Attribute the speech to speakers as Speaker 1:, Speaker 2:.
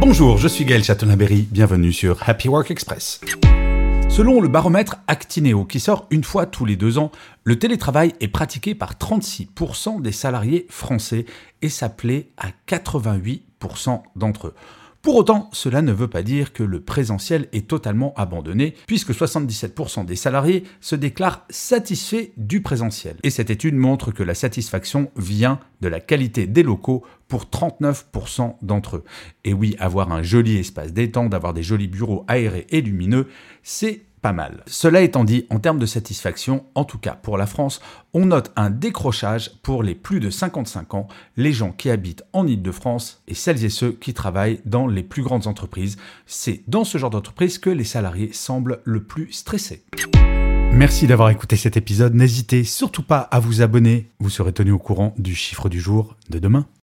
Speaker 1: Bonjour, je suis Gaël Chatonaberry, bienvenue sur Happy Work Express. Selon le baromètre Actineo qui sort une fois tous les deux ans, le télétravail est pratiqué par 36% des salariés français et ça à 88% d'entre eux. Pour autant, cela ne veut pas dire que le présentiel est totalement abandonné, puisque 77% des salariés se déclarent satisfaits du présentiel. Et cette étude montre que la satisfaction vient de la qualité des locaux pour 39% d'entre eux. Et oui, avoir un joli espace détente, d'avoir des jolis bureaux aérés et lumineux, c'est Cela étant dit, en termes de satisfaction, en tout cas pour la France, on note un décrochage pour les plus de 55 ans, les gens qui habitent en Ile-de-France et celles et ceux qui travaillent dans les plus grandes entreprises. C'est dans ce genre d'entreprise que les salariés semblent le plus stressés. Merci d'avoir écouté cet épisode. N'hésitez surtout pas à vous abonner. Vous serez tenu au courant du chiffre du jour de demain.